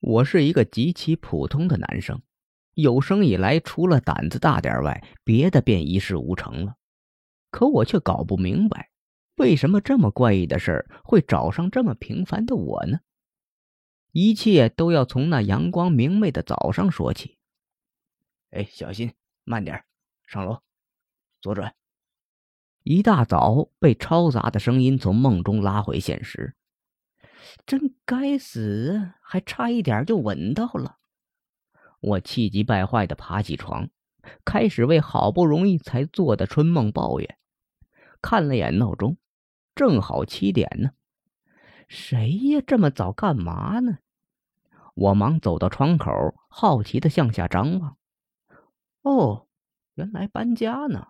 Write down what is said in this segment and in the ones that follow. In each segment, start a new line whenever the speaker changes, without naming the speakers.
我是一个极其普通的男生，有生以来除了胆子大点外，别的便一事无成了。可我却搞不明白，为什么这么怪异的事儿会找上这么平凡的我呢？一切都要从那阳光明媚的早上说起。
哎，小心，慢点，上楼，左转。
一大早被嘈杂的声音从梦中拉回现实。真该死，还差一点就吻到了。我气急败坏的爬起床，开始为好不容易才做的春梦抱怨。看了眼闹钟，正好七点呢。谁呀，这么早干嘛呢？我忙走到窗口，好奇的向下张望。哦，原来搬家呢。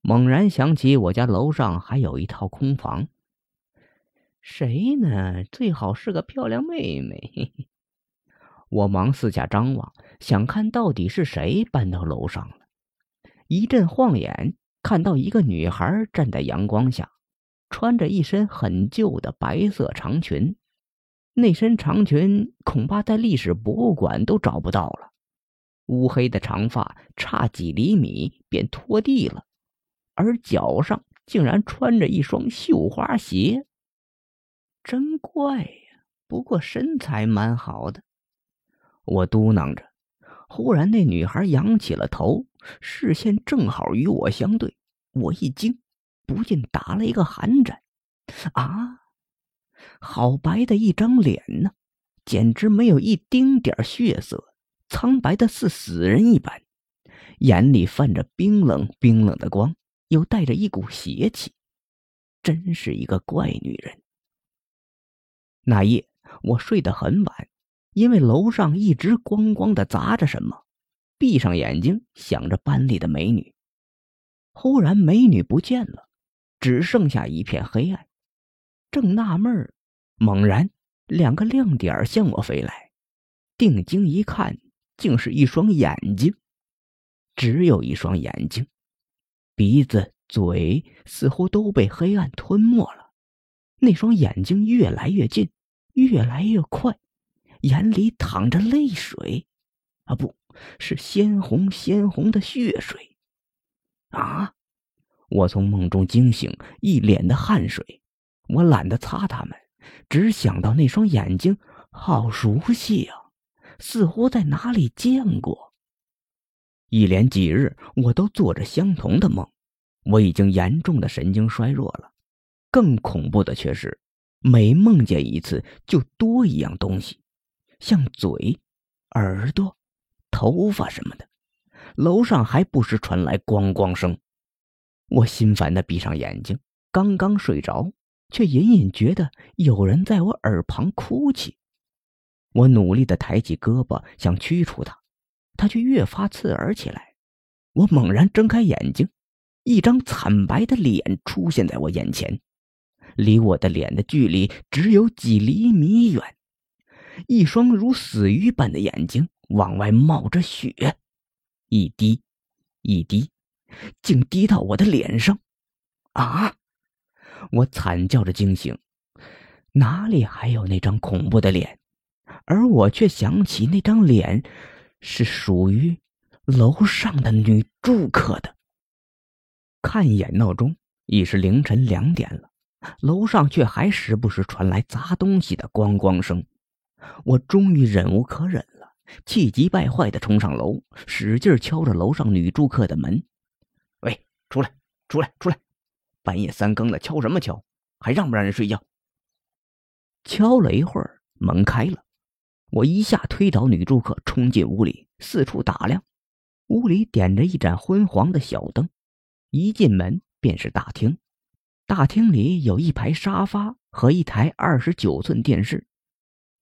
猛然想起我家楼上还有一套空房。谁呢？最好是个漂亮妹妹。嘿嘿，我忙四下张望，想看到底是谁搬到楼上了。一阵晃眼，看到一个女孩站在阳光下，穿着一身很旧的白色长裙。那身长裙恐怕在历史博物馆都找不到了。乌黑的长发差几厘米便拖地了，而脚上竟然穿着一双绣花鞋。真怪呀！不过身材蛮好的，我嘟囔着。忽然，那女孩仰起了头，视线正好与我相对。我一惊，不禁打了一个寒颤。啊，好白的一张脸呢，简直没有一丁点血色，苍白的似死人一般，眼里泛着冰冷冰冷的光，又带着一股邪气，真是一个怪女人。那夜我睡得很晚，因为楼上一直咣咣的砸着什么。闭上眼睛想着班里的美女，忽然美女不见了，只剩下一片黑暗。正纳闷儿，猛然两个亮点儿向我飞来，定睛一看，竟是一双眼睛，只有一双眼睛，鼻子、嘴似乎都被黑暗吞没了。那双眼睛越来越近。越来越快，眼里淌着泪水，啊，不是鲜红鲜红的血水，啊！我从梦中惊醒，一脸的汗水，我懒得擦它们，只想到那双眼睛好熟悉啊，似乎在哪里见过。一连几日，我都做着相同的梦，我已经严重的神经衰弱了。更恐怖的却是。每梦见一次，就多一样东西，像嘴、耳朵、头发什么的。楼上还不时传来咣咣声，我心烦的闭上眼睛，刚刚睡着，却隐隐觉得有人在我耳旁哭泣。我努力的抬起胳膊想驱除它，它却越发刺耳起来。我猛然睁开眼睛，一张惨白的脸出现在我眼前。离我的脸的距离只有几厘米远，一双如死鱼般的眼睛往外冒着血，一滴，一滴，竟滴到我的脸上！啊！我惨叫着惊醒，哪里还有那张恐怖的脸？而我却想起那张脸是属于楼上的女住客的。看一眼闹钟，已是凌晨两点了。楼上却还时不时传来砸东西的咣咣声，我终于忍无可忍了，气急败坏的冲上楼，使劲敲着楼上女住客的门：“喂，出来，出来，出来！半夜三更的敲什么敲？还让不让人睡觉？”敲了一会儿，门开了，我一下推倒女住客，冲进屋里，四处打量。屋里点着一盏昏黄的小灯，一进门便是大厅。大厅里有一排沙发和一台二十九寸电视，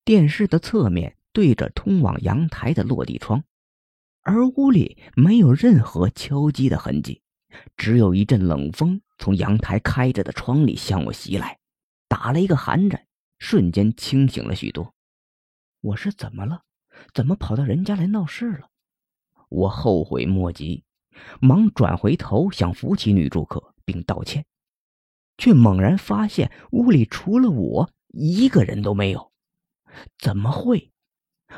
电视的侧面对着通往阳台的落地窗，而屋里没有任何敲击的痕迹，只有一阵冷风从阳台开着的窗里向我袭来，打了一个寒颤，瞬间清醒了许多。我是怎么了？怎么跑到人家来闹事了？我后悔莫及，忙转回头想扶起女住客并道歉。却猛然发现屋里除了我一个人都没有，怎么会？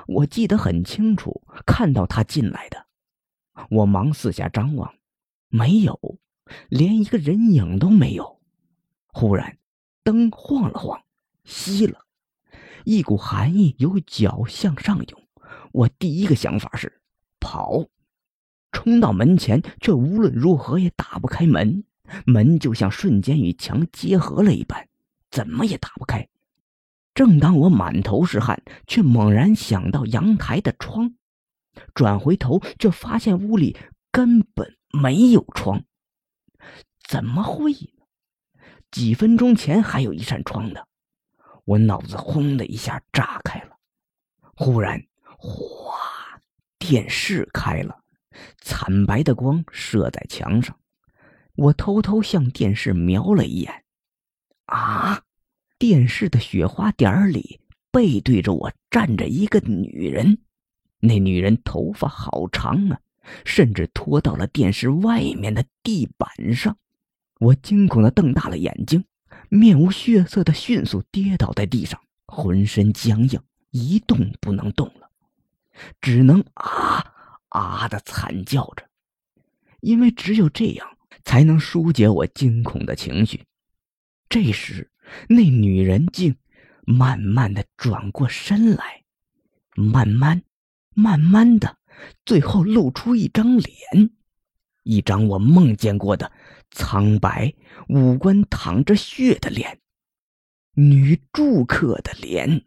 我记得很清楚，看到他进来的。我忙四下张望，没有，连一个人影都没有。忽然，灯晃了晃，熄了，一股寒意由脚向上涌。我第一个想法是跑，冲到门前，却无论如何也打不开门。门就像瞬间与墙结合了一般，怎么也打不开。正当我满头是汗，却猛然想到阳台的窗，转回头却发现屋里根本没有窗。怎么会呢？几分钟前还有一扇窗的。我脑子轰的一下炸开了。忽然，哗，电视开了，惨白的光射在墙上。我偷偷向电视瞄了一眼，啊，电视的雪花点里背对着我站着一个女人，那女人头发好长啊，甚至拖到了电视外面的地板上。我惊恐的瞪大了眼睛，面无血色的迅速跌倒在地上，浑身僵硬，一动不能动了，只能啊啊的惨叫着，因为只有这样。才能疏解我惊恐的情绪。这时，那女人竟慢慢的转过身来，慢慢、慢慢的，最后露出一张脸，一张我梦见过的苍白、五官淌着血的脸，女住客的脸。